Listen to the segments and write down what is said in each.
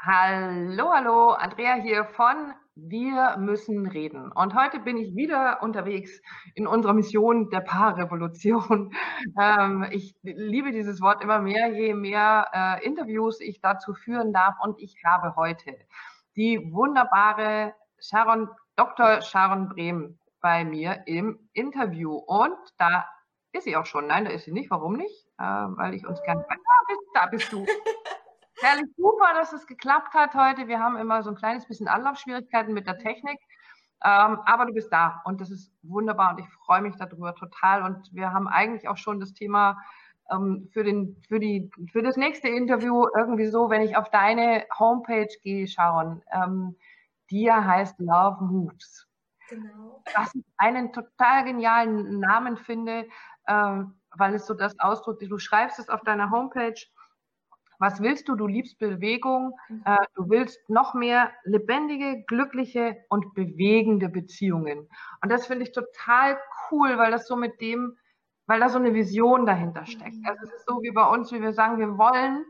Hallo, hallo, Andrea hier von Wir müssen reden. Und heute bin ich wieder unterwegs in unserer Mission der Paarrevolution. Ähm, ich liebe dieses Wort immer mehr, je mehr äh, Interviews ich dazu führen darf. Und ich habe heute die wunderbare Sharon, Dr. Sharon Brehm bei mir im Interview. Und da ist sie auch schon. Nein, da ist sie nicht. Warum nicht? Äh, weil ich uns gerne. Bist, da bist du. Herrlich, super, dass es geklappt hat heute. Wir haben immer so ein kleines bisschen Anlaufschwierigkeiten mit der Technik. Ähm, aber du bist da und das ist wunderbar und ich freue mich darüber total. Und wir haben eigentlich auch schon das Thema ähm, für, den, für, die, für das nächste Interview irgendwie so, wenn ich auf deine Homepage gehe, Sharon, ähm, die ja heißt Love Moves. Genau. Was ich einen total genialen Namen finde, ähm, weil es so das ausdrückt, du schreibst es auf deiner Homepage was willst du? Du liebst Bewegung. Mhm. Äh, du willst noch mehr lebendige, glückliche und bewegende Beziehungen. Und das finde ich total cool, weil das so mit dem, weil da so eine Vision dahinter steckt. Mhm. Also es ist so wie bei uns, wie wir sagen, wir wollen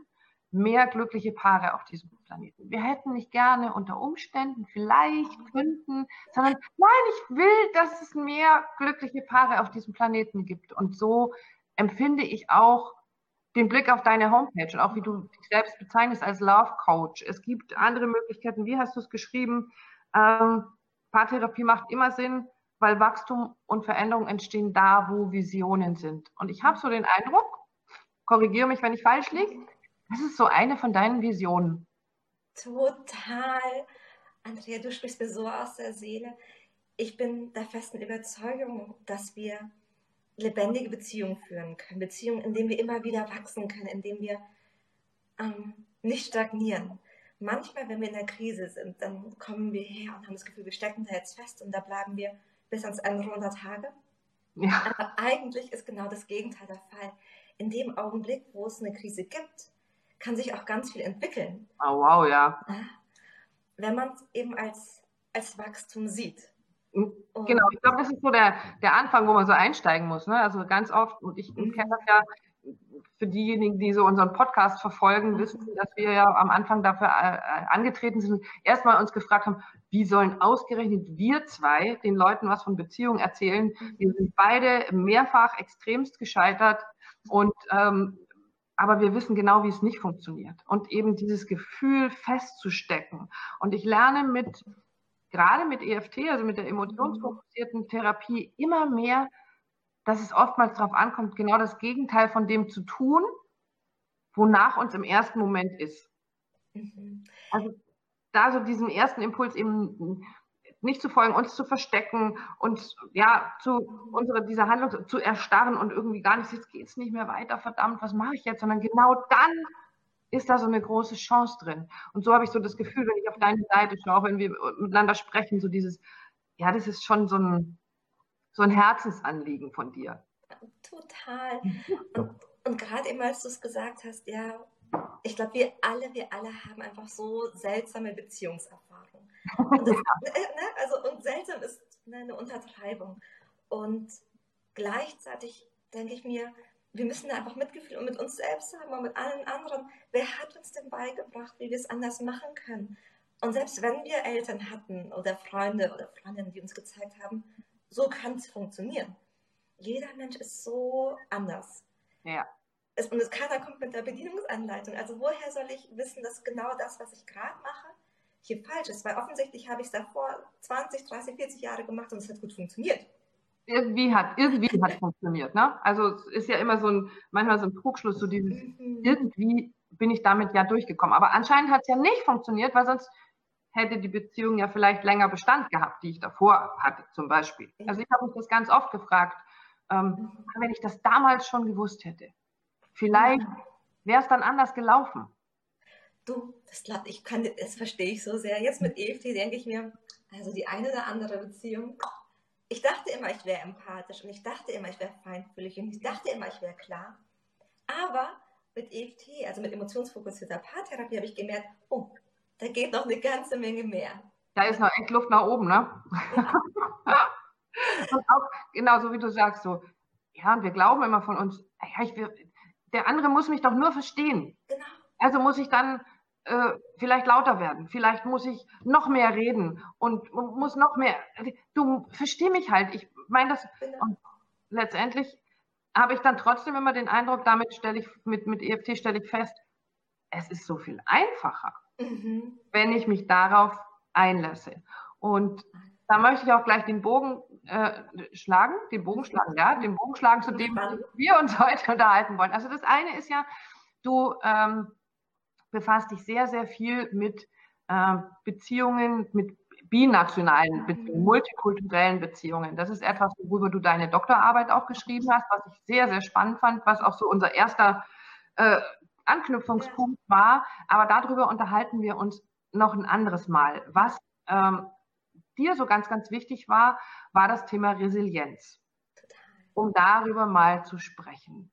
mehr glückliche Paare auf diesem Planeten. Wir hätten nicht gerne unter Umständen, vielleicht könnten, sondern nein, ich will, dass es mehr glückliche Paare auf diesem Planeten gibt. Und so empfinde ich auch den Blick auf deine Homepage und auch wie du dich selbst bezeichnest als Love Coach. Es gibt andere Möglichkeiten. Wie hast du es geschrieben? Ähm, Paartherapie macht immer Sinn, weil Wachstum und Veränderung entstehen da, wo Visionen sind. Und ich habe so den Eindruck, korrigiere mich, wenn ich falsch liege, das ist so eine von deinen Visionen. Total. Andrea, du sprichst mir so aus der Seele. Ich bin der festen Überzeugung, dass wir lebendige Beziehungen führen können. Beziehungen, in denen wir immer wieder wachsen können, in denen wir ähm, nicht stagnieren. Manchmal, wenn wir in der Krise sind, dann kommen wir her und haben das Gefühl, wir stecken da jetzt fest und da bleiben wir bis ans Ende unserer Tage. Ja. Aber eigentlich ist genau das Gegenteil der Fall. In dem Augenblick, wo es eine Krise gibt, kann sich auch ganz viel entwickeln. Oh, wow, ja. Wenn man es eben als, als Wachstum sieht. Genau, ich glaube, das ist so der, der Anfang, wo man so einsteigen muss. Ne? Also ganz oft, und ich mhm. kenne das ja für diejenigen, die so unseren Podcast verfolgen, wissen, dass wir ja am Anfang dafür äh, angetreten sind, erstmal uns gefragt haben, wie sollen ausgerechnet wir zwei den Leuten was von Beziehungen erzählen? Wir sind beide mehrfach extremst gescheitert und ähm, aber wir wissen genau, wie es nicht funktioniert. Und eben dieses Gefühl festzustecken. Und ich lerne mit gerade mit EFT, also mit der emotionsfokussierten Therapie, immer mehr, dass es oftmals darauf ankommt, genau das Gegenteil von dem zu tun, wonach uns im ersten Moment ist. Mhm. Also da so diesen ersten Impuls eben nicht zu folgen, uns zu verstecken, uns ja zu unserer dieser Handlung zu erstarren und irgendwie gar nicht, jetzt geht's nicht mehr weiter, verdammt, was mache ich jetzt, sondern genau dann ist da so eine große Chance drin. Und so habe ich so das Gefühl, wenn ich auf deine Seite schaue, wenn wir miteinander sprechen, so dieses, ja, das ist schon so ein, so ein Herzensanliegen von dir. Total. Und, und gerade immer, als du es gesagt hast, ja, ich glaube, wir alle, wir alle haben einfach so seltsame Beziehungserfahrungen. Und, das, ne, ne, also, und seltsam ist ne, eine Untertreibung. Und gleichzeitig denke ich mir, wir müssen einfach Mitgefühl und mit uns selbst haben und mit allen anderen. Wer hat uns denn beigebracht, wie wir es anders machen können? Und selbst wenn wir Eltern hatten oder Freunde oder Freundinnen, die uns gezeigt haben, so kann es funktionieren. Jeder Mensch ist so anders. Ja. Es, und es, keiner kommt mit der Bedienungsanleitung. Also woher soll ich wissen, dass genau das, was ich gerade mache, hier falsch ist? Weil offensichtlich habe ich es davor 20, 30, 40 Jahre gemacht und es hat gut funktioniert irgendwie hat, irgendwie hat funktioniert, ne? Also es ist ja immer so ein, manchmal so ein Trugschluss, so dieses, irgendwie bin ich damit ja durchgekommen. Aber anscheinend hat es ja nicht funktioniert, weil sonst hätte die Beziehung ja vielleicht länger Bestand gehabt, die ich davor hatte, zum Beispiel. Also ich habe mich das ganz oft gefragt, ähm, wenn ich das damals schon gewusst hätte, vielleicht wäre es dann anders gelaufen. Du, das, das verstehe ich so sehr. Jetzt mit EFT denke ich mir, also die eine oder andere Beziehung, ich dachte immer, ich wäre empathisch und ich dachte immer, ich wäre feinfühlig und ich dachte immer, ich wäre klar. Aber mit EFT, also mit emotionsfokussierter Paartherapie, habe ich gemerkt, oh, da geht noch eine ganze Menge mehr. Da ist noch echt Luft nach oben, ne? Ja. und auch, genau so wie du sagst, so, ja, und wir glauben immer von uns, ja, ich der andere muss mich doch nur verstehen. Genau. Also muss ich dann äh, vielleicht lauter werden, vielleicht muss ich noch mehr reden und muss noch mehr. Du versteh mich halt. Ich meine das. Genau. Und letztendlich habe ich dann trotzdem immer den Eindruck, damit stelle ich mit, mit EFT stelle ich fest, es ist so viel einfacher, mhm. wenn ich mich darauf einlasse. Und da möchte ich auch gleich den Bogen äh, schlagen, den Bogen schlagen, ja, den Bogen schlagen zu dem, wir uns heute unterhalten wollen. Also das eine ist ja, du ähm, befasst dich sehr, sehr viel mit äh, Beziehungen, mit binationalen Beziehungen, multikulturellen Beziehungen. Das ist etwas, worüber du deine Doktorarbeit auch geschrieben hast, was ich sehr, sehr spannend fand, was auch so unser erster äh, Anknüpfungspunkt war. Aber darüber unterhalten wir uns noch ein anderes Mal. Was ähm, dir so ganz, ganz wichtig war, war das Thema Resilienz. Um darüber mal zu sprechen.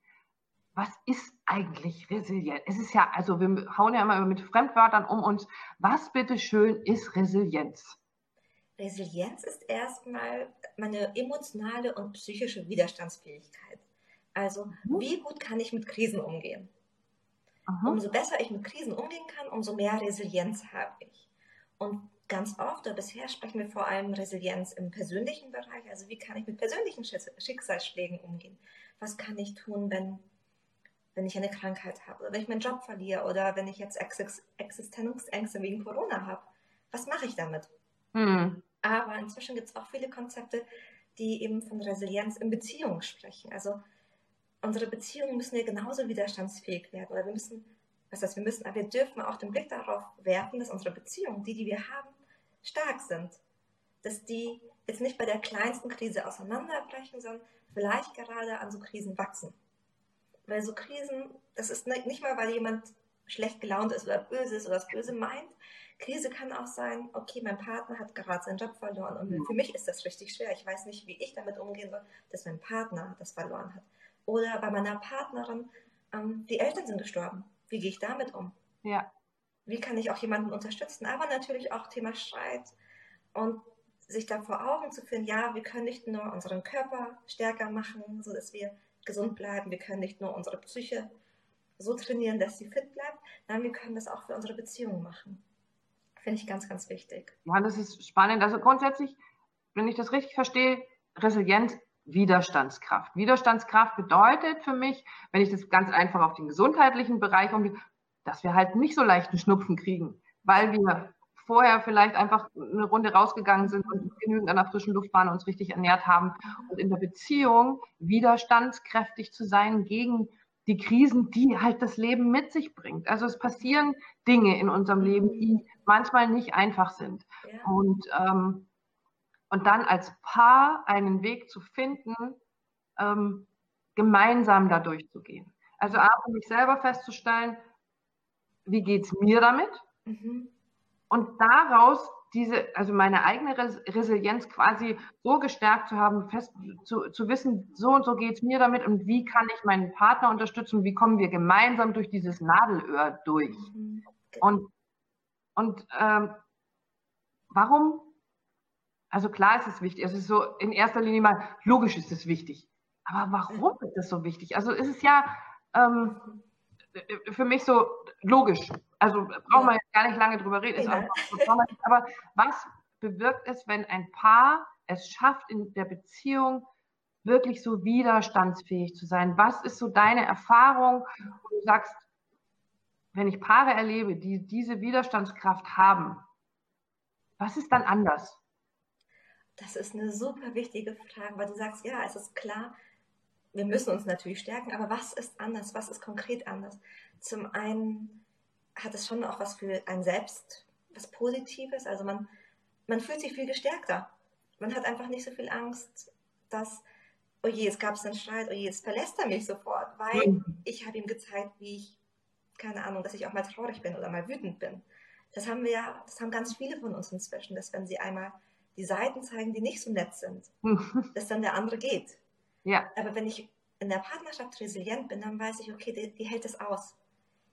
Was ist eigentlich resilient? Es ist ja, also wir hauen ja immer mit Fremdwörtern um uns. Was bitteschön ist Resilienz? Resilienz ist erstmal meine emotionale und psychische Widerstandsfähigkeit. Also, mhm. wie gut kann ich mit Krisen umgehen? Aha. Umso besser ich mit Krisen umgehen kann, umso mehr Resilienz habe ich. Und ganz oft oder bisher sprechen wir vor allem Resilienz im persönlichen Bereich. Also wie kann ich mit persönlichen Schicksalsschlägen umgehen? Was kann ich tun, wenn, wenn ich eine Krankheit habe oder wenn ich meinen Job verliere oder wenn ich jetzt Existenzängste wegen Corona habe? Was mache ich damit? Mhm. Aber inzwischen gibt es auch viele Konzepte, die eben von Resilienz in Beziehungen sprechen. Also unsere Beziehungen müssen ja genauso widerstandsfähig werden. Oder wir müssen, was heißt, wir müssen, aber wir dürfen auch den Blick darauf werfen, dass unsere Beziehungen, die, die wir haben, stark sind. Dass die jetzt nicht bei der kleinsten Krise auseinanderbrechen, sondern vielleicht gerade an so Krisen wachsen. Weil so Krisen, das ist nicht mal, weil jemand schlecht gelaunt ist oder böse ist oder das Böse meint. Krise kann auch sein, okay, mein Partner hat gerade seinen Job verloren und für mich ist das richtig schwer. Ich weiß nicht, wie ich damit umgehen soll, dass mein Partner das verloren hat. Oder bei meiner Partnerin, ähm, die Eltern sind gestorben. Wie gehe ich damit um? Ja wie kann ich auch jemanden unterstützen, aber natürlich auch Thema Streit und sich da vor Augen zu führen, ja, wir können nicht nur unseren Körper stärker machen, sodass wir gesund bleiben, wir können nicht nur unsere Psyche so trainieren, dass sie fit bleibt, nein, wir können das auch für unsere Beziehungen machen. Finde ich ganz, ganz wichtig. Ja, das ist spannend. Also grundsätzlich, wenn ich das richtig verstehe, Resilienz, Widerstandskraft. Widerstandskraft bedeutet für mich, wenn ich das ganz einfach auf den gesundheitlichen Bereich umgehe, dass wir halt nicht so leichten Schnupfen kriegen, weil wir vorher vielleicht einfach eine Runde rausgegangen sind und genügend an der frischen Luft waren und uns richtig ernährt haben und in der Beziehung widerstandskräftig zu sein gegen die Krisen, die halt das Leben mit sich bringt. Also es passieren Dinge in unserem Leben, die manchmal nicht einfach sind. Ja. Und, ähm, und dann als Paar einen Weg zu finden, ähm, gemeinsam da durchzugehen. Also A, für mich selber festzustellen, wie geht es mir damit? Mhm. Und daraus diese, also meine eigene Resilienz quasi so gestärkt zu haben, fest zu, zu wissen, so und so geht es mir damit und wie kann ich meinen Partner unterstützen, wie kommen wir gemeinsam durch dieses Nadelöhr durch. Mhm. Und, und ähm, warum? Also klar ist es wichtig, es ist so in erster Linie mal, logisch ist es wichtig. Aber warum ist es so wichtig? Also ist es ja, ähm, für mich so logisch. Also brauchen wir jetzt gar nicht lange drüber reden. Ja. aber was bewirkt es, wenn ein Paar es schafft, in der Beziehung wirklich so widerstandsfähig zu sein? Was ist so deine Erfahrung, wo du sagst, wenn ich Paare erlebe, die diese Widerstandskraft haben, was ist dann anders? Das ist eine super wichtige Frage, weil du sagst, ja, es ist klar, wir müssen uns natürlich stärken, aber was ist anders? Was ist konkret anders? Zum einen hat es schon auch was für ein Selbst, was Positives. Also man, man fühlt sich viel gestärkter. Man hat einfach nicht so viel Angst, dass, oh je, es gab einen Streit, oh je, jetzt verlässt er mich sofort, weil mhm. ich habe ihm gezeigt, wie ich, keine Ahnung, dass ich auch mal traurig bin oder mal wütend bin. Das haben wir ja, das haben ganz viele von uns inzwischen, dass wenn sie einmal die Seiten zeigen, die nicht so nett sind, dass dann der andere geht. Ja. Aber wenn ich in der Partnerschaft resilient bin, dann weiß ich, okay, die, die hält es aus.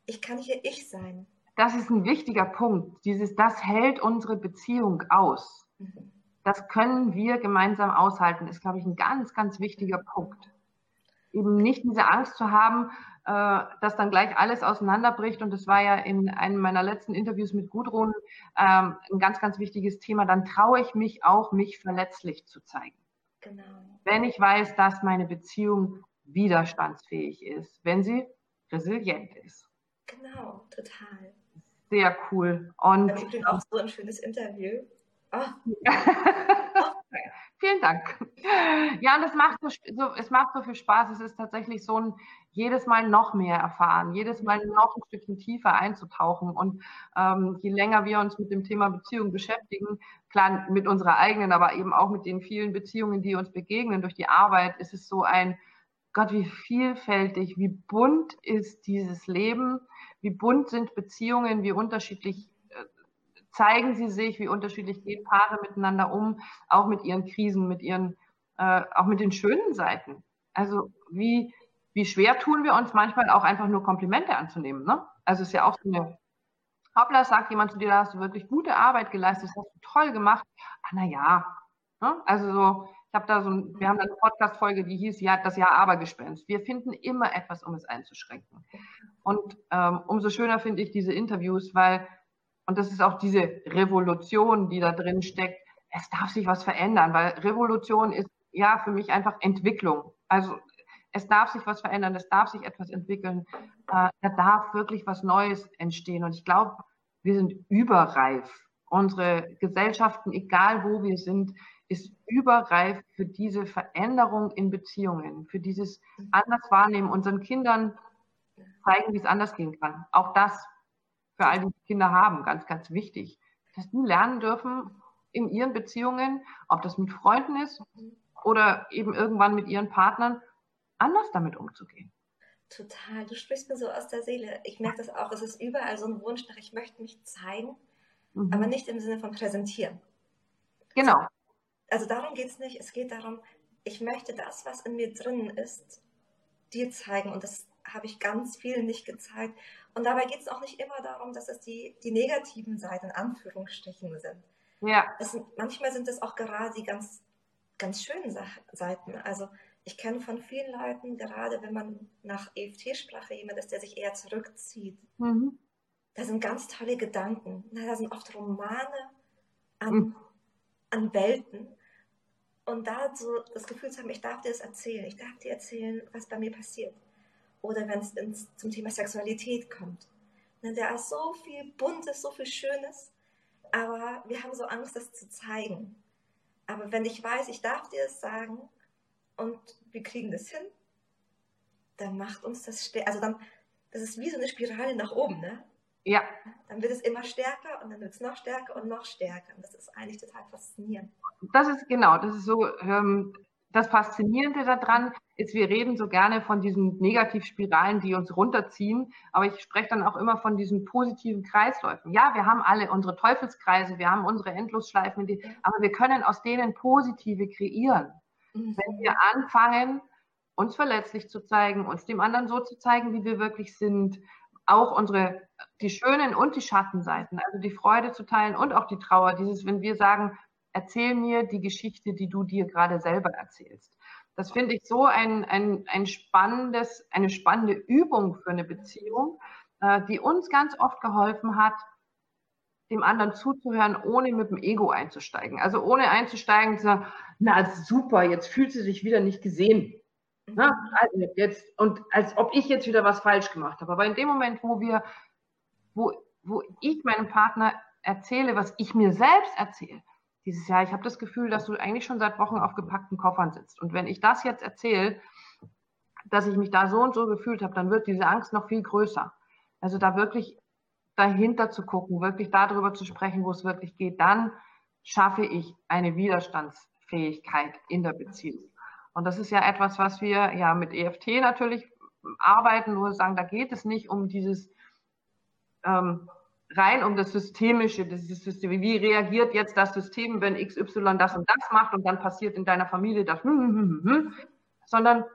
Ich kann hier ich sein. Das ist ein wichtiger Punkt. Dieses, das hält unsere Beziehung aus. Mhm. Das können wir gemeinsam aushalten, ist, glaube ich, ein ganz, ganz wichtiger Punkt. Eben nicht diese Angst zu haben, äh, dass dann gleich alles auseinanderbricht. Und das war ja in einem meiner letzten Interviews mit Gudrun ähm, ein ganz, ganz wichtiges Thema. Dann traue ich mich auch, mich verletzlich zu zeigen. Genau. Wenn ich weiß, dass meine Beziehung widerstandsfähig ist, wenn sie resilient ist. Genau, total. Sehr cool. Und das auch so ein schönes Interview. Oh. Vielen Dank. Ja, und es macht so, so, es macht so viel Spaß. Es ist tatsächlich so ein jedes Mal noch mehr erfahren, jedes Mal noch ein Stückchen tiefer einzutauchen. Und ähm, je länger wir uns mit dem Thema Beziehung beschäftigen, klar mit unserer eigenen, aber eben auch mit den vielen Beziehungen, die uns begegnen durch die Arbeit, ist es so ein Gott, wie vielfältig, wie bunt ist dieses Leben, wie bunt sind Beziehungen, wie unterschiedlich zeigen sie sich, wie unterschiedlich gehen Paare miteinander um, auch mit ihren Krisen, mit ihren, äh, auch mit den schönen Seiten. Also wie, wie schwer tun wir uns manchmal auch einfach nur Komplimente anzunehmen. Ne? Also es ist ja auch so eine, hoppla, sagt jemand zu dir, da hast du wirklich gute Arbeit geleistet, das hast du toll gemacht. Ah, na ja. Ne? Also so, ich habe da so ein, wir haben eine Podcast-Folge, die hieß, ja, das Jahr Abergespenst. Wir finden immer etwas, um es einzuschränken. Und ähm, umso schöner finde ich diese Interviews, weil und das ist auch diese Revolution, die da drin steckt. Es darf sich was verändern, weil Revolution ist ja für mich einfach Entwicklung. Also es darf sich was verändern, es darf sich etwas entwickeln, äh, da darf wirklich was Neues entstehen. Und ich glaube, wir sind überreif. Unsere Gesellschaften, egal wo wir sind, ist überreif für diese Veränderung in Beziehungen, für dieses anders wahrnehmen, unseren Kindern zeigen, wie es anders gehen kann. Auch das für all die Kinder haben, ganz, ganz wichtig, dass die lernen dürfen in ihren Beziehungen, ob das mit Freunden ist oder eben irgendwann mit ihren Partnern, anders damit umzugehen. Total, du sprichst mir so aus der Seele. Ich merke das auch, es ist überall so ein Wunsch nach, ich möchte mich zeigen, mhm. aber nicht im Sinne von präsentieren. Genau. Also darum geht es nicht, es geht darum, ich möchte das, was in mir drin ist, dir zeigen und das habe ich ganz viel nicht gezeigt. Und dabei geht es auch nicht immer darum, dass es die, die negativen Seiten in Anführungsstrichen sind. Ja. Sind, manchmal sind es auch gerade die ganz, ganz schönen Seiten. Also ich kenne von vielen Leuten, gerade wenn man nach EFT-Sprache jemand ist, der sich eher zurückzieht, mhm. da sind ganz tolle Gedanken. Da sind oft Romane an, mhm. an Welten. Und da so das Gefühl zu haben, ich darf dir das erzählen, ich darf dir erzählen, was bei mir passiert oder wenn es zum Thema Sexualität kommt. Ne, da ist so viel Buntes, so viel Schönes, aber wir haben so Angst, das zu zeigen. Aber wenn ich weiß, ich darf dir das sagen und wir kriegen das hin, dann macht uns das, also dann, das ist wie so eine Spirale nach oben, ne? Ja. Dann wird es immer stärker und dann wird es noch stärker und noch stärker. Und das ist eigentlich total faszinierend. Das ist genau, das ist so, ähm, das Faszinierende daran ist, wir reden so gerne von diesen Negativspiralen, die uns runterziehen, aber ich spreche dann auch immer von diesen positiven Kreisläufen. Ja, wir haben alle unsere Teufelskreise, wir haben unsere Endlosschleifen, die, aber wir können aus denen positive kreieren. Mhm. Wenn wir anfangen, uns verletzlich zu zeigen, uns dem anderen so zu zeigen, wie wir wirklich sind, auch unsere, die schönen und die Schattenseiten, also die Freude zu teilen und auch die Trauer, dieses, wenn wir sagen, erzähl mir die Geschichte, die du dir gerade selber erzählst. Das finde ich so ein, ein, ein spannendes, eine spannende Übung für eine Beziehung, äh, die uns ganz oft geholfen hat, dem anderen zuzuhören, ohne mit dem Ego einzusteigen. Also ohne einzusteigen zu sagen, na super, jetzt fühlt sie sich wieder nicht gesehen. Na, mhm. also jetzt, und als ob ich jetzt wieder was falsch gemacht habe. Aber in dem Moment, wo wir, wo, wo ich meinem Partner erzähle, was ich mir selbst erzähle, dieses Jahr, ich habe das Gefühl, dass du eigentlich schon seit Wochen auf gepackten Koffern sitzt. Und wenn ich das jetzt erzähle, dass ich mich da so und so gefühlt habe, dann wird diese Angst noch viel größer. Also da wirklich dahinter zu gucken, wirklich darüber zu sprechen, wo es wirklich geht, dann schaffe ich eine Widerstandsfähigkeit in der Beziehung. Und das ist ja etwas, was wir ja mit EFT natürlich arbeiten, wo wir sagen, da geht es nicht um dieses ähm, rein um das Systemische, das System. Wie reagiert jetzt das System, wenn XY das und das macht und dann passiert in deiner Familie das, hm, hm, hm, sondern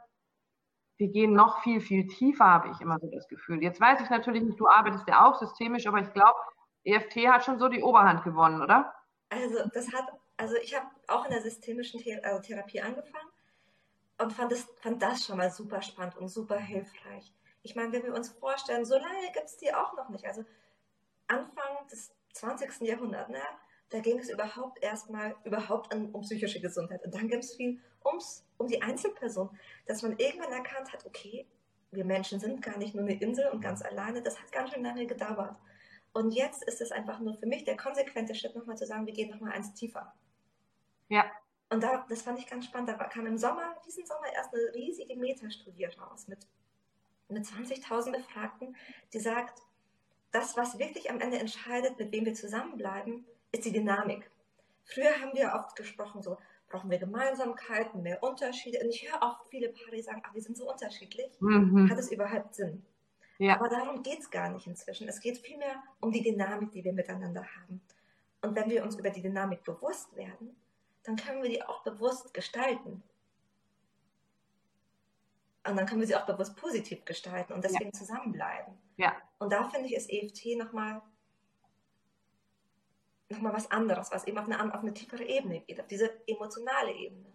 wir gehen noch viel, viel tiefer, habe ich immer so das Gefühl. Jetzt weiß ich natürlich nicht, du arbeitest ja auch systemisch, aber ich glaube, EFT hat schon so die Oberhand gewonnen, oder? Also das hat, also ich habe auch in der systemischen The also Therapie angefangen und fand das, fand das schon mal super spannend und super hilfreich ich meine, wenn wir uns vorstellen, so lange gibt es die auch noch nicht. Also Anfang des 20. Jahrhunderts, ne, da ging es überhaupt erstmal überhaupt an, um psychische Gesundheit. Und dann ging es viel ums, um die Einzelperson, dass man irgendwann erkannt hat, okay, wir Menschen sind gar nicht nur eine Insel und ganz alleine. Das hat ganz schön lange gedauert. Und jetzt ist es einfach nur für mich der konsequente Schritt, nochmal zu sagen, wir gehen nochmal eins tiefer. Ja. Und da, das fand ich ganz spannend. Da kam im Sommer, diesen Sommer erst eine riesige Metastudie raus mit, mit 20.000 Befragten, die sagt, das, was wirklich am Ende entscheidet, mit wem wir zusammenbleiben, ist die Dynamik. Früher haben wir oft gesprochen, so brauchen wir Gemeinsamkeiten, mehr Unterschiede. Und ich höre oft viele Paare, die sagen, ach, wir sind so unterschiedlich. Mhm. Hat es überhaupt Sinn? Ja. Aber darum geht es gar nicht inzwischen. Es geht vielmehr um die Dynamik, die wir miteinander haben. Und wenn wir uns über die Dynamik bewusst werden, dann können wir die auch bewusst gestalten. Und dann können wir sie auch bewusst positiv gestalten und deswegen ja. zusammenbleiben. Ja. Und da finde ich, ist EFT nochmal noch mal was anderes, was eben auf eine, auf eine tiefere Ebene geht, auf diese emotionale Ebene.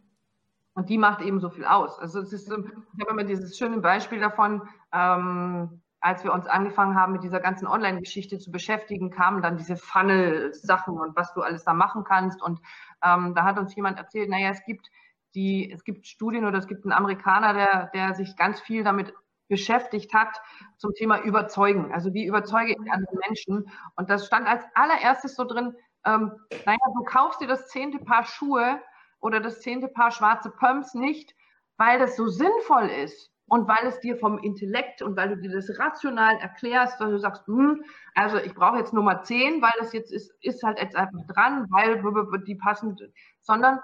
Und die macht eben so viel aus. Also es ist, ich habe immer dieses schöne Beispiel davon, ähm, als wir uns angefangen haben, mit dieser ganzen Online-Geschichte zu beschäftigen, kamen dann diese Funnel-Sachen und was du alles da machen kannst. Und ähm, da hat uns jemand erzählt, naja, es gibt die, es gibt Studien oder es gibt einen Amerikaner, der, der sich ganz viel damit beschäftigt hat zum Thema Überzeugen. Also wie überzeuge ich andere Menschen? Und das stand als allererstes so drin, ähm, naja, du kaufst dir das zehnte Paar Schuhe oder das zehnte Paar schwarze Pumps nicht, weil das so sinnvoll ist, und weil es dir vom Intellekt und weil du dir das rational erklärst, weil du sagst, hm, also ich brauche jetzt Nummer 10, weil das jetzt ist, ist halt jetzt einfach dran, weil die passen, sondern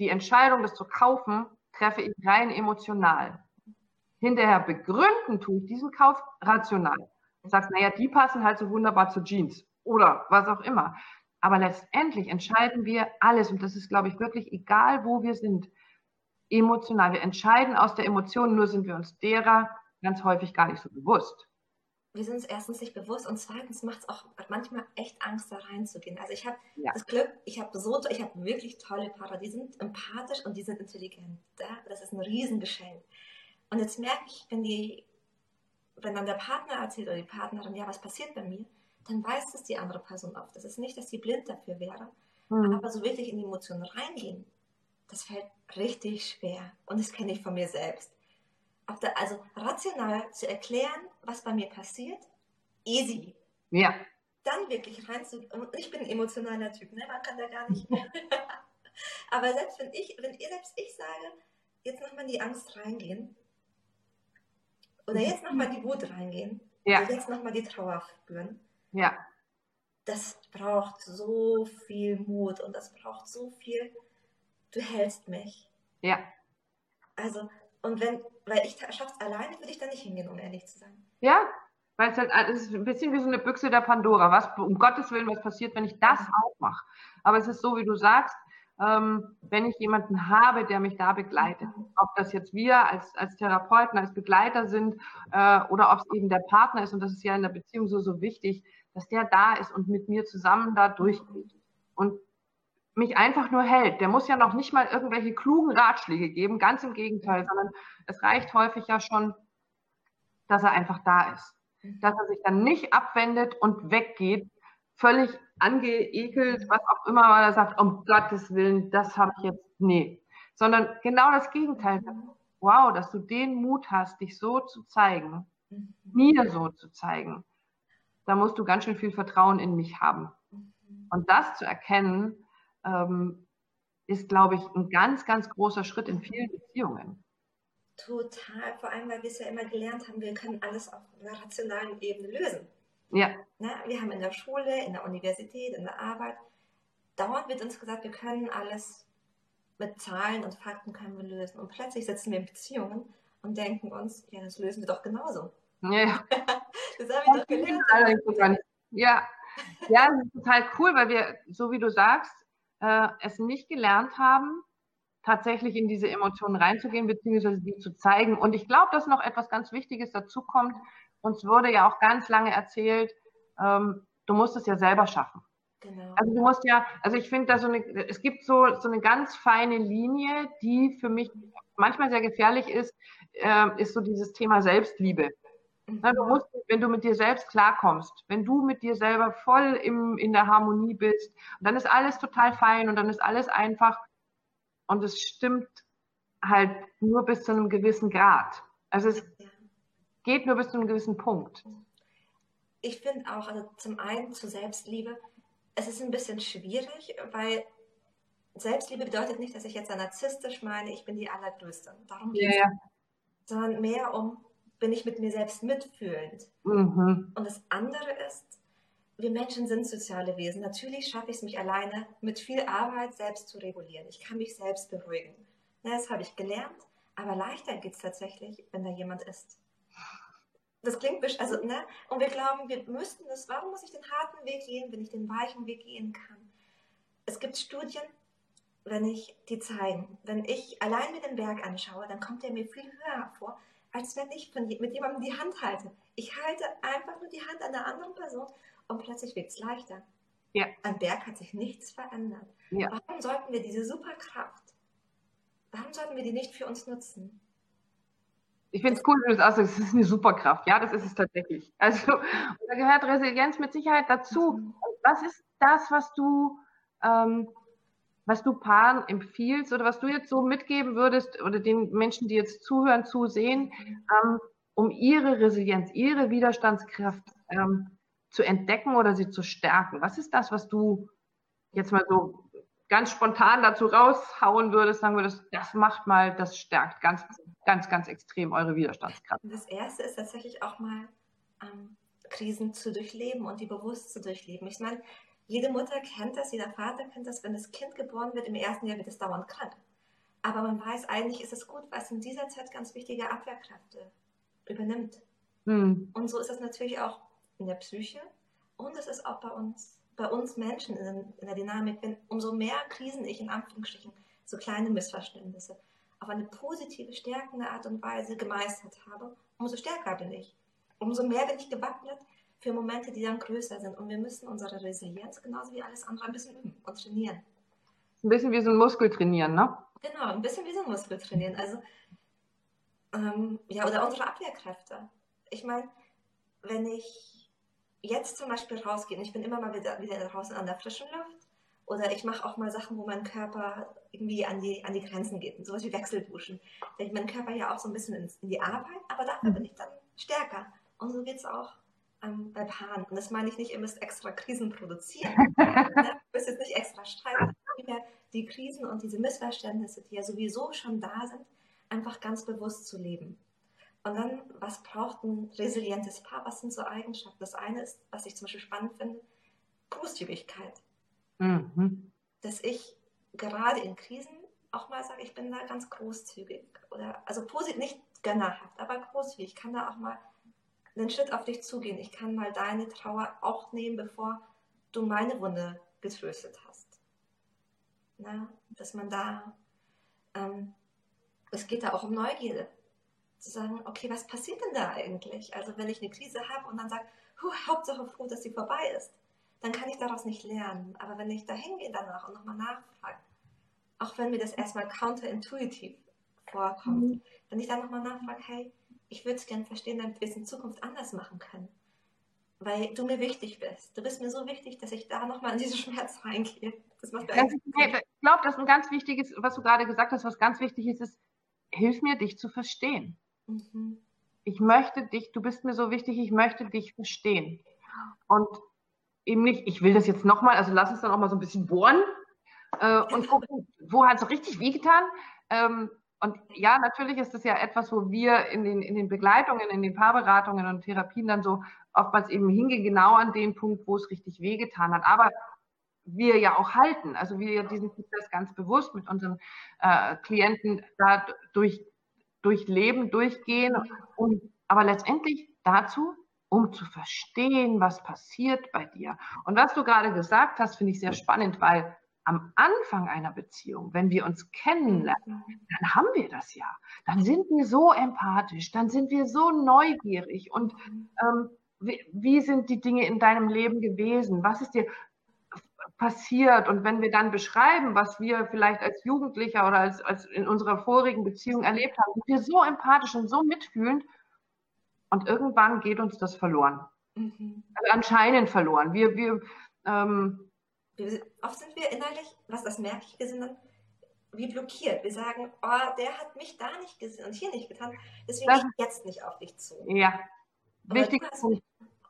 die Entscheidung, das zu kaufen, treffe ich rein emotional. Hinterher begründen tue ich diesen Kauf rational. Du sagst, naja, die passen halt so wunderbar zu Jeans oder was auch immer. Aber letztendlich entscheiden wir alles und das ist, glaube ich, wirklich egal, wo wir sind emotional. Wir entscheiden aus der Emotion, nur sind wir uns derer ganz häufig gar nicht so bewusst. Wir sind uns erstens nicht bewusst und zweitens macht es auch manchmal echt Angst, da reinzugehen. Also ich habe ja. das Glück, ich habe so, ich habe wirklich tolle Paare, die sind empathisch und die sind intelligent. Das ist ein Riesengeschenk. Und jetzt merke ich, wenn die, wenn dann der Partner erzählt oder die Partnerin, ja, was passiert bei mir, dann weiß es die andere Person oft. Das ist nicht, dass sie blind dafür wäre, mhm. aber so wirklich in die Emotionen reingehen das fällt richtig schwer. Und das kenne ich von mir selbst. Der, also rational zu erklären, was bei mir passiert, easy. Ja. Dann wirklich rein zu. Und ich bin ein emotionaler Typ, ne? Man kann da gar nicht. Aber selbst wenn ich, wenn ihr selbst ich sage, jetzt nochmal in die Angst reingehen, oder jetzt nochmal die Wut reingehen, ja. oder jetzt nochmal die Trauer spüren. Ja. Das braucht so viel Mut und das braucht so viel du hältst mich. Ja. Also, und wenn, weil ich schaff's alleine, würde ich da nicht hingehen, um ehrlich zu sein. Ja, weil es halt, es ist ein bisschen wie so eine Büchse der Pandora. Was, um Gottes Willen, was passiert, wenn ich das auch mache? Aber es ist so, wie du sagst, ähm, wenn ich jemanden habe, der mich da begleitet, ob das jetzt wir als, als Therapeuten, als Begleiter sind äh, oder ob es eben der Partner ist, und das ist ja in der Beziehung so, so wichtig, dass der da ist und mit mir zusammen da durchgeht. Und mich einfach nur hält. Der muss ja noch nicht mal irgendwelche klugen Ratschläge geben, ganz im Gegenteil, sondern es reicht häufig ja schon, dass er einfach da ist. Dass er sich dann nicht abwendet und weggeht, völlig angeekelt, was auch immer, weil er sagt, um Gottes Willen, das habe ich jetzt, nee. Sondern genau das Gegenteil. Wow, dass du den Mut hast, dich so zu zeigen, mir so zu zeigen. Da musst du ganz schön viel Vertrauen in mich haben. Und das zu erkennen, ähm, ist, glaube ich, ein ganz, ganz großer Schritt in vielen Beziehungen. Total, vor allem, weil wir es ja immer gelernt haben, wir können alles auf einer rationalen Ebene lösen. Ja. Na, wir haben in der Schule, in der Universität, in der Arbeit, dauernd wird uns gesagt, wir können alles mit Zahlen und Fakten können wir lösen. Und plötzlich sitzen wir in Beziehungen und denken uns, ja, das lösen wir doch genauso. Ja. das habe ich doch gelernt. Ja. ja, das ist total cool, weil wir, so wie du sagst, äh, es nicht gelernt haben, tatsächlich in diese Emotionen reinzugehen, beziehungsweise die zu zeigen. Und ich glaube, dass noch etwas ganz Wichtiges dazu kommt. Uns wurde ja auch ganz lange erzählt, ähm, du musst es ja selber schaffen. Genau. Also du musst ja, also ich finde da so eine, es gibt so, so eine ganz feine Linie, die für mich manchmal sehr gefährlich ist, äh, ist so dieses Thema Selbstliebe. Mhm. Du musst, wenn du mit dir selbst klarkommst, wenn du mit dir selber voll im, in der Harmonie bist, dann ist alles total fein und dann ist alles einfach und es stimmt halt nur bis zu einem gewissen Grad. Also es geht nur bis zu einem gewissen Punkt. Ich finde auch, also zum einen zur Selbstliebe, es ist ein bisschen schwierig, weil Selbstliebe bedeutet nicht, dass ich jetzt narzisstisch meine, ich bin die Allergrößte. Darum geht es. Ja, ja. Sondern mehr um, bin ich mit mir selbst mitfühlend. Mhm. Und das andere ist, wir Menschen sind soziale Wesen. Natürlich schaffe ich es mich alleine mit viel Arbeit selbst zu regulieren. Ich kann mich selbst beruhigen. Das habe ich gelernt, aber leichter geht es tatsächlich, wenn da jemand ist. Das klingt, also, ne? Und wir glauben, wir müssten das, warum muss ich den harten Weg gehen, wenn ich den weichen Weg gehen kann? Es gibt Studien, wenn ich die zeigen, wenn ich allein mir den Berg anschaue, dann kommt er mir viel höher vor, als wenn ich von, mit jemandem die Hand halte. Ich halte einfach nur die Hand einer anderen Person und plötzlich wird es leichter. Ja. Am Berg hat sich nichts verändert. Ja. Warum sollten wir diese Superkraft, warum sollten wir die nicht für uns nutzen? Ich finde es cool, wie du das aussagst. Das ist eine Superkraft. Ja, das ist es tatsächlich. Also, da gehört Resilienz mit Sicherheit dazu. Mhm. Was ist das, was du ähm, was du Paaren empfiehlst oder was du jetzt so mitgeben würdest oder den Menschen, die jetzt zuhören, zusehen, ähm, um ihre Resilienz, ihre Widerstandskraft ähm, zu entdecken oder sie zu stärken? Was ist das, was du jetzt mal so ganz spontan dazu raushauen würdest, sagen würdest, das macht mal, das stärkt ganz, ganz, ganz extrem eure Widerstandskraft? Das erste ist tatsächlich auch mal ähm, Krisen zu durchleben und die bewusst zu durchleben. Ich meine, jede Mutter kennt das, jeder Vater kennt das, wenn das Kind geboren wird, im ersten Jahr wird es dauernd krank. Aber man weiß, eigentlich ist es gut, es in dieser Zeit ganz wichtige Abwehrkräfte übernimmt. Hm. Und so ist es natürlich auch in der Psyche und es ist auch bei uns, bei uns Menschen in, in der Dynamik, wenn umso mehr Krisen ich in Anführungsstrichen, so kleine Missverständnisse, auf eine positive, stärkende Art und Weise gemeistert habe, umso stärker bin ich. Umso mehr bin ich gewappnet, für Momente, die dann größer sind. Und wir müssen unsere Resilienz genauso wie alles andere ein bisschen üben und trainieren. Ein bisschen wie so ein Muskel trainieren, ne? Genau, ein bisschen wie so ein Muskel trainieren. Also, ähm, ja, oder unsere Abwehrkräfte. Ich meine, wenn ich jetzt zum Beispiel rausgehe, ich bin immer mal wieder, wieder draußen an der frischen Luft, oder ich mache auch mal Sachen, wo mein Körper irgendwie an die, an die Grenzen geht, sowas wie Wechselduschen. Da ich meinen Körper ja auch so ein bisschen in, in die Arbeit, aber dafür mhm. bin ich dann stärker. Und so geht es auch ähm, bei Paaren. Und das meine ich nicht, ihr müsst extra Krisen produzieren. ne? Ihr müsst jetzt nicht extra streiten. Die Krisen und diese Missverständnisse, die ja sowieso schon da sind, einfach ganz bewusst zu leben. Und dann, was braucht ein resilientes Paar? Was sind so Eigenschaften? Das eine ist, was ich zum Beispiel spannend finde, Großzügigkeit. Mhm. Dass ich gerade in Krisen auch mal sage, ich bin da ganz großzügig. Oder, also positiv, nicht gönnerhaft, aber großzügig. Ich kann da auch mal einen Schritt auf dich zugehen. Ich kann mal deine Trauer auch nehmen, bevor du meine Wunde getröstet hast. Na, dass man da, ähm, es geht da auch um Neugierde. Zu sagen, okay, was passiert denn da eigentlich? Also wenn ich eine Krise habe und dann sage, Hauptsache froh, dass sie vorbei ist, dann kann ich daraus nicht lernen. Aber wenn ich da hingehe danach und nochmal nachfrage, auch wenn mir das erstmal counterintuitiv vorkommt, mhm. wenn ich dann nochmal nachfrage, hey, ich würde es gerne verstehen, damit wir es in Zukunft anders machen können. Weil du mir wichtig bist. Du bist mir so wichtig, dass ich da nochmal in diesen Schmerz reingehe. Das macht das ich glaube, das ist ein ganz wichtiges, was du gerade gesagt hast, was ganz wichtig ist, ist, hilf mir, dich zu verstehen. Mhm. Ich möchte dich, du bist mir so wichtig, ich möchte dich verstehen. Und eben nicht, ich will das jetzt nochmal, also lass uns dann auch mal so ein bisschen bohren äh, und gucken, wo hat es richtig wehgetan. Ähm, und ja, natürlich ist es ja etwas, wo wir in den, in den Begleitungen, in den Paarberatungen und Therapien dann so oftmals eben hingehen, genau an den Punkt, wo es richtig wehgetan hat. Aber wir ja auch halten, also wir diesen Prozess ganz bewusst mit unseren äh, Klienten da durch, durchleben, durchgehen. Und, aber letztendlich dazu, um zu verstehen, was passiert bei dir. Und was du gerade gesagt hast, finde ich sehr spannend, weil am Anfang einer Beziehung, wenn wir uns kennenlernen, dann haben wir das ja. Dann sind wir so empathisch, dann sind wir so neugierig und ähm, wie, wie sind die Dinge in deinem Leben gewesen? Was ist dir passiert? Und wenn wir dann beschreiben, was wir vielleicht als Jugendlicher oder als, als in unserer vorigen Beziehung erlebt haben, sind wir so empathisch und so mitfühlend. Und irgendwann geht uns das verloren. Mhm. Also anscheinend verloren. Wir, wir, ähm, oft sind wir innerlich, was das merke ich, wir sind dann wie blockiert. Wir sagen, oh, der hat mich da nicht gesehen und hier nicht getan, deswegen gehe ich jetzt nicht auf dich zu. Ja, wichtig.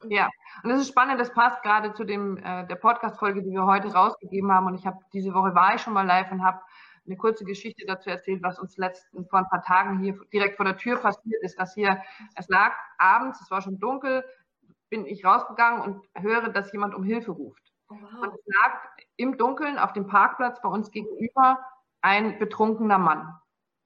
Ja, und das ist spannend, das passt gerade zu dem äh, der Podcast-Folge, die wir heute rausgegeben haben. Und ich habe diese Woche war ich schon mal live und habe eine kurze Geschichte dazu erzählt, was uns letzten vor ein paar Tagen hier direkt vor der Tür passiert ist, dass hier, es lag abends, es war schon dunkel, bin ich rausgegangen und höre, dass jemand um Hilfe ruft. Oh, wow. Und es lag im Dunkeln auf dem Parkplatz bei uns gegenüber ein betrunkener Mann.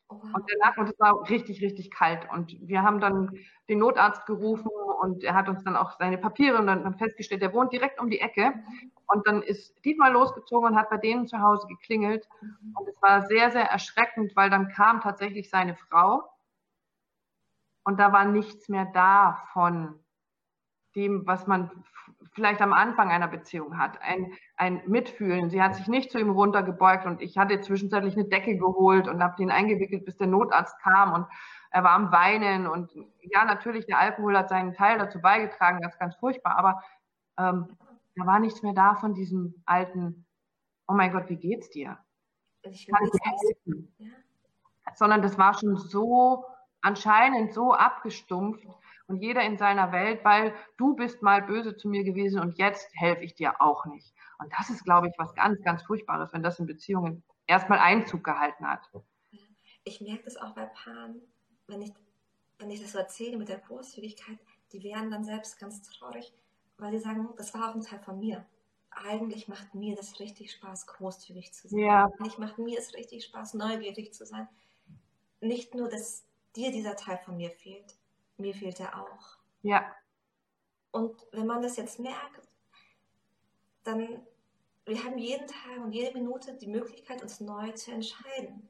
Oh, wow. Und der lag und es war richtig, richtig kalt. Und wir haben dann den Notarzt gerufen und er hat uns dann auch seine Papiere und dann festgestellt, der wohnt direkt um die Ecke. Und dann ist Dietmar losgezogen und hat bei denen zu Hause geklingelt. Mhm. Und es war sehr, sehr erschreckend, weil dann kam tatsächlich seine Frau und da war nichts mehr da von dem, was man vielleicht am Anfang einer Beziehung hat. Ein, ein Mitfühlen. Sie hat sich nicht zu ihm runtergebeugt und ich hatte zwischenzeitlich eine Decke geholt und habe den eingewickelt, bis der Notarzt kam und er war am Weinen und ja, natürlich, der Alkohol hat seinen Teil dazu beigetragen, das ist ganz furchtbar, aber ähm, da war nichts mehr da von diesem alten, oh mein Gott, wie geht's dir? Ich Kann ich helfen? Ja. Sondern das war schon so anscheinend so abgestumpft und jeder in seiner Welt, weil du bist mal böse zu mir gewesen und jetzt helfe ich dir auch nicht. Und das ist, glaube ich, was ganz, ganz Furchtbares, wenn das in Beziehungen erstmal Einzug gehalten hat. Ich merke das auch bei Paaren, wenn ich, wenn ich das so erzähle mit der Großzügigkeit, die werden dann selbst ganz traurig, weil sie sagen, das war auch ein Teil von mir. Eigentlich macht mir das richtig Spaß, großzügig zu sein. Ja. Eigentlich macht mir es richtig Spaß, neugierig zu sein. Nicht nur, dass dir dieser Teil von mir fehlt, mir fehlt er auch. Ja. Und wenn man das jetzt merkt, dann, wir haben jeden Tag und jede Minute die Möglichkeit, uns neu zu entscheiden.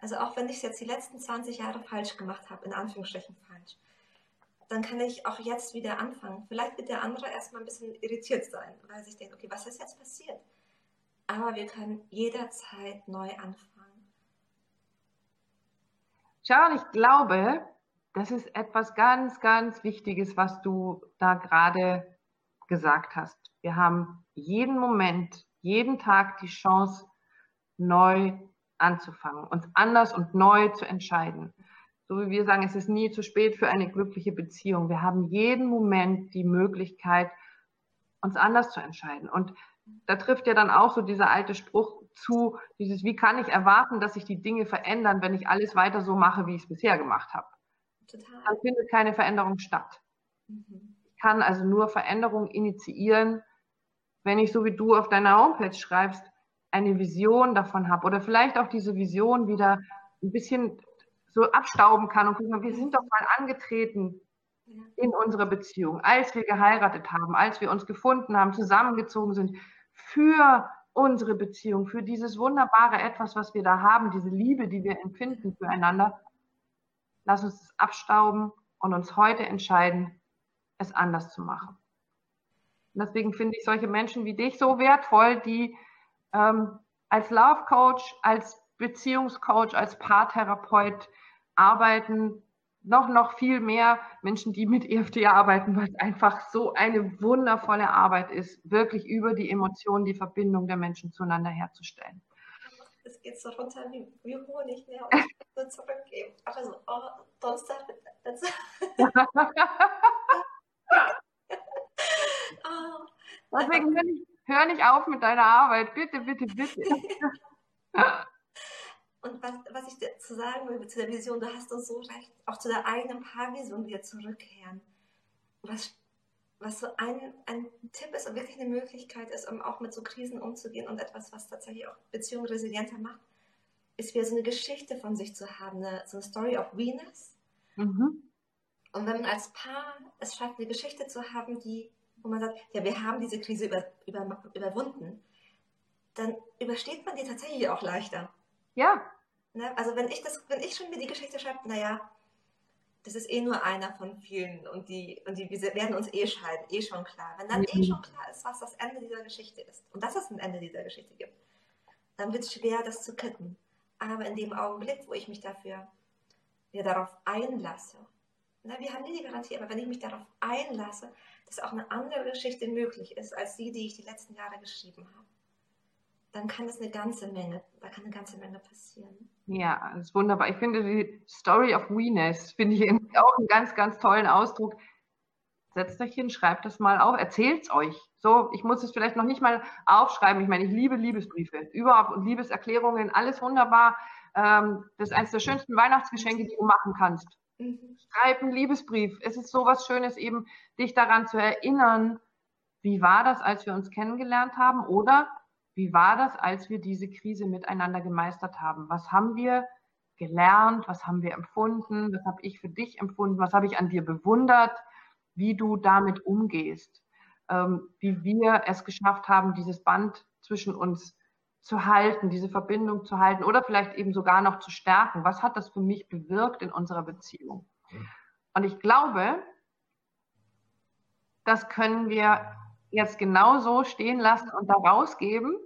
Also auch wenn ich es jetzt die letzten 20 Jahre falsch gemacht habe, in Anführungsstrichen falsch, dann kann ich auch jetzt wieder anfangen. Vielleicht wird der andere erstmal ein bisschen irritiert sein, weil sich denkt, okay, was ist jetzt passiert? Aber wir können jederzeit neu anfangen. Schau, ich glaube, das ist etwas ganz, ganz Wichtiges, was du da gerade gesagt hast. Wir haben jeden Moment, jeden Tag die Chance, neu anzufangen, uns anders und neu zu entscheiden so wie wir sagen, es ist nie zu spät für eine glückliche Beziehung. Wir haben jeden Moment die Möglichkeit, uns anders zu entscheiden. Und da trifft ja dann auch so dieser alte Spruch zu, dieses, wie kann ich erwarten, dass sich die Dinge verändern, wenn ich alles weiter so mache, wie ich es bisher gemacht habe. Total. Dann findet keine Veränderung statt. Mhm. Ich kann also nur Veränderung initiieren, wenn ich so wie du auf deiner Homepage schreibst, eine Vision davon habe oder vielleicht auch diese Vision wieder ein bisschen so abstauben kann und gucken, wir sind doch mal angetreten in unsere Beziehung, als wir geheiratet haben, als wir uns gefunden haben, zusammengezogen sind, für unsere Beziehung, für dieses wunderbare Etwas, was wir da haben, diese Liebe, die wir empfinden füreinander. Lass uns das abstauben und uns heute entscheiden, es anders zu machen. Und deswegen finde ich solche Menschen wie dich so wertvoll, die ähm, als Love Coach, als Beziehungscoach, als Paartherapeut arbeiten noch, noch viel mehr Menschen, die mit EFT arbeiten, weil es einfach so eine wundervolle Arbeit ist, wirklich über die Emotionen, die Verbindung der Menschen zueinander herzustellen. Es geht so runter wie, wie Honig, ne? Und ich so zurückgeben. Aber so, oh, Donnerstag. oh. Deswegen hör nicht, hör nicht auf mit deiner Arbeit. Bitte, bitte, bitte. Und was, was ich dir zu sagen will zu der Vision, du hast uns so recht, auch zu der eigenen Paarvision wieder zurückkehren. Was, was so ein, ein Tipp ist und wirklich eine Möglichkeit ist, um auch mit so Krisen umzugehen und etwas, was tatsächlich auch Beziehungen resilienter macht, ist wieder so eine Geschichte von sich zu haben, eine, so eine Story of Venus. Mhm. Und wenn man als Paar es schafft, eine Geschichte zu haben, die, wo man sagt, ja, wir haben diese Krise über, über, überwunden, dann übersteht man die tatsächlich auch leichter. Ja. Ne? Also wenn ich das, wenn ich schon mir die Geschichte schreibe, naja, das ist eh nur einer von vielen und die, und die wir werden uns eh scheiden, eh schon klar. Wenn dann mhm. eh schon klar ist, was das Ende dieser Geschichte ist und dass es ein Ende dieser Geschichte gibt, dann wird es schwer, das zu kitten. Aber in dem Augenblick, wo ich mich dafür wieder darauf einlasse, na, wir haben nie die Garantie, aber wenn ich mich darauf einlasse, dass auch eine andere Geschichte möglich ist, als die, die ich die letzten Jahre geschrieben habe, dann kann es eine ganze Menge, da kann eine ganze Menge passieren. Ja, das ist wunderbar. Ich finde die Story of Weeness, finde ich auch einen ganz, ganz tollen Ausdruck. Setzt euch hin, schreibt das mal auf, erzählt es euch. So, ich muss es vielleicht noch nicht mal aufschreiben. Ich meine, ich liebe Liebesbriefe, überhaupt und Liebeserklärungen, alles wunderbar. Ähm, das ist eines der schönsten Weihnachtsgeschenke, die du machen kannst. Mhm. Schreib einen Liebesbrief. Es ist so was Schönes, eben dich daran zu erinnern, wie war das, als wir uns kennengelernt haben oder wie war das, als wir diese Krise miteinander gemeistert haben? Was haben wir gelernt? Was haben wir empfunden? Was habe ich für dich empfunden? Was habe ich an dir bewundert? Wie du damit umgehst? Ähm, wie wir es geschafft haben, dieses Band zwischen uns zu halten, diese Verbindung zu halten oder vielleicht eben sogar noch zu stärken. Was hat das für mich bewirkt in unserer Beziehung? Und ich glaube, das können wir jetzt genau so stehen lassen und da rausgeben,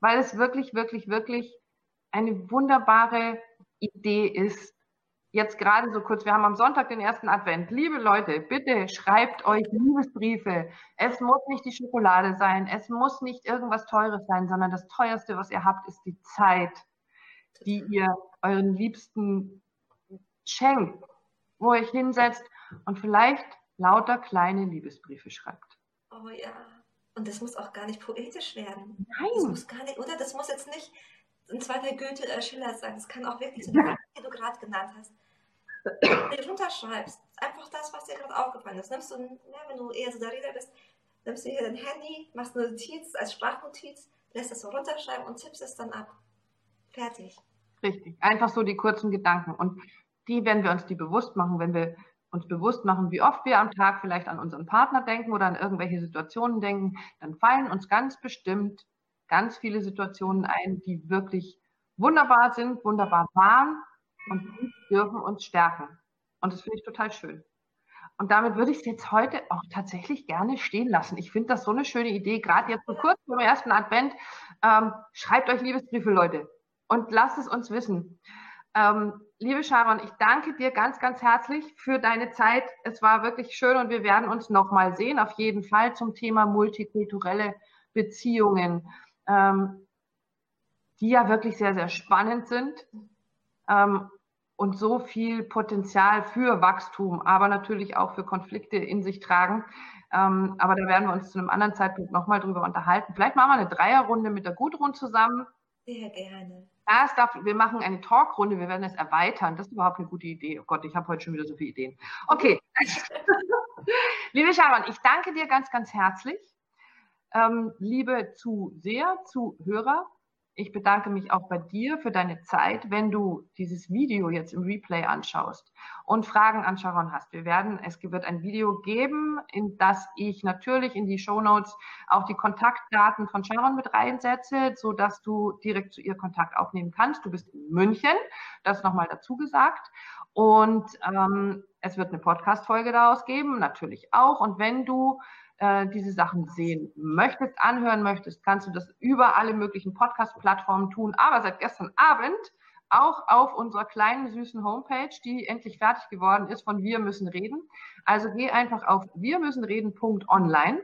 weil es wirklich, wirklich, wirklich eine wunderbare Idee ist, jetzt gerade so kurz, wir haben am Sonntag den ersten Advent. Liebe Leute, bitte schreibt euch Liebesbriefe. Es muss nicht die Schokolade sein, es muss nicht irgendwas Teures sein, sondern das Teuerste, was ihr habt, ist die Zeit, die ihr euren Liebsten schenkt, wo ihr euch hinsetzt und vielleicht lauter kleine Liebesbriefe schreibt. Oh ja. Und das muss auch gar nicht poetisch werden. Nein. Das muss gar nicht, oder? Das muss jetzt nicht ein zweiter Goethe äh, Schiller sein. Das kann auch wirklich so, ja. wie du gerade genannt hast wenn du runterschreibst, einfach das, was dir gerade aufgefallen ist. Nimmst du, ja, wenn du eher so der Rede bist, nimmst du hier dein Handy, machst eine Notiz als Sprachnotiz, lässt es so runterschreiben und tippst es dann ab. Fertig. Richtig. Einfach so die kurzen Gedanken. Und die, wenn wir uns die bewusst machen, wenn wir uns bewusst machen, wie oft wir am Tag vielleicht an unseren Partner denken oder an irgendwelche Situationen denken, dann fallen uns ganz bestimmt ganz viele Situationen ein, die wirklich wunderbar sind, wunderbar waren und dürfen uns stärken. Und das finde ich total schön. Und damit würde ich es jetzt heute auch tatsächlich gerne stehen lassen. Ich finde das so eine schöne Idee, gerade jetzt so kurz vor dem ersten Advent. Ähm, schreibt euch Liebesbriefe, Leute, und lasst es uns wissen. Ähm, liebe Sharon, ich danke dir ganz, ganz herzlich für deine Zeit. Es war wirklich schön und wir werden uns nochmal sehen, auf jeden Fall zum Thema multikulturelle Beziehungen, ähm, die ja wirklich sehr, sehr spannend sind ähm, und so viel Potenzial für Wachstum, aber natürlich auch für Konflikte in sich tragen. Ähm, aber da werden wir uns zu einem anderen Zeitpunkt nochmal drüber unterhalten. Vielleicht machen wir eine Dreierrunde mit der Gudrun zusammen. Sehr gerne. Ja, es darf, wir machen eine Talkrunde, wir werden es erweitern. Das ist überhaupt eine gute Idee. Oh Gott, ich habe heute schon wieder so viele Ideen. Okay. liebe Sharon, ich danke dir ganz, ganz herzlich. Ähm, liebe Zuseher, Zuhörer, ich bedanke mich auch bei dir für deine Zeit, wenn du dieses Video jetzt im Replay anschaust und Fragen an Sharon hast. Wir werden, es wird ein Video geben, in das ich natürlich in die Show Notes auch die Kontaktdaten von Sharon mit reinsetze, so dass du direkt zu ihr Kontakt aufnehmen kannst. Du bist in München, das nochmal dazu gesagt. Und ähm, es wird eine Podcast-Folge daraus geben, natürlich auch. Und wenn du äh, diese Sachen sehen möchtest, anhören möchtest, kannst du das über alle möglichen Podcast-Plattformen tun. Aber seit gestern Abend auch auf unserer kleinen süßen Homepage, die endlich fertig geworden ist von Wir müssen reden. Also geh einfach auf wir müssen reden.online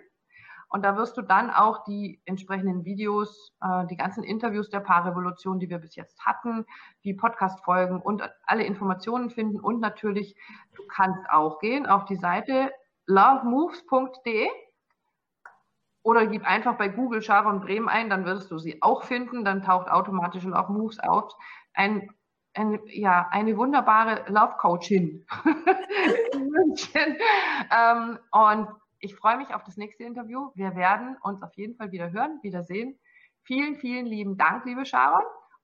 und da wirst du dann auch die entsprechenden Videos, äh, die ganzen Interviews der Paarrevolution, die wir bis jetzt hatten, die Podcast-Folgen und alle Informationen finden. Und natürlich, du kannst auch gehen auf die Seite lovemoves.de oder gib einfach bei Google Sharon Bremen ein, dann wirst du sie auch finden. Dann taucht automatisch Love Moves auf. Ein, ein, ja, eine wunderbare Love Coachin in München. Ähm, und ich freue mich auf das nächste Interview. Wir werden uns auf jeden Fall wieder hören, wiedersehen. Vielen, vielen lieben Dank, liebe Sharon.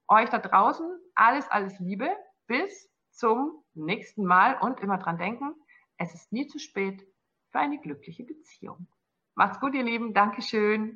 Euch da draußen alles, alles Liebe. Bis zum nächsten Mal und immer dran denken, es ist nie zu spät für eine glückliche Beziehung. Macht's gut, ihr Lieben. Dankeschön.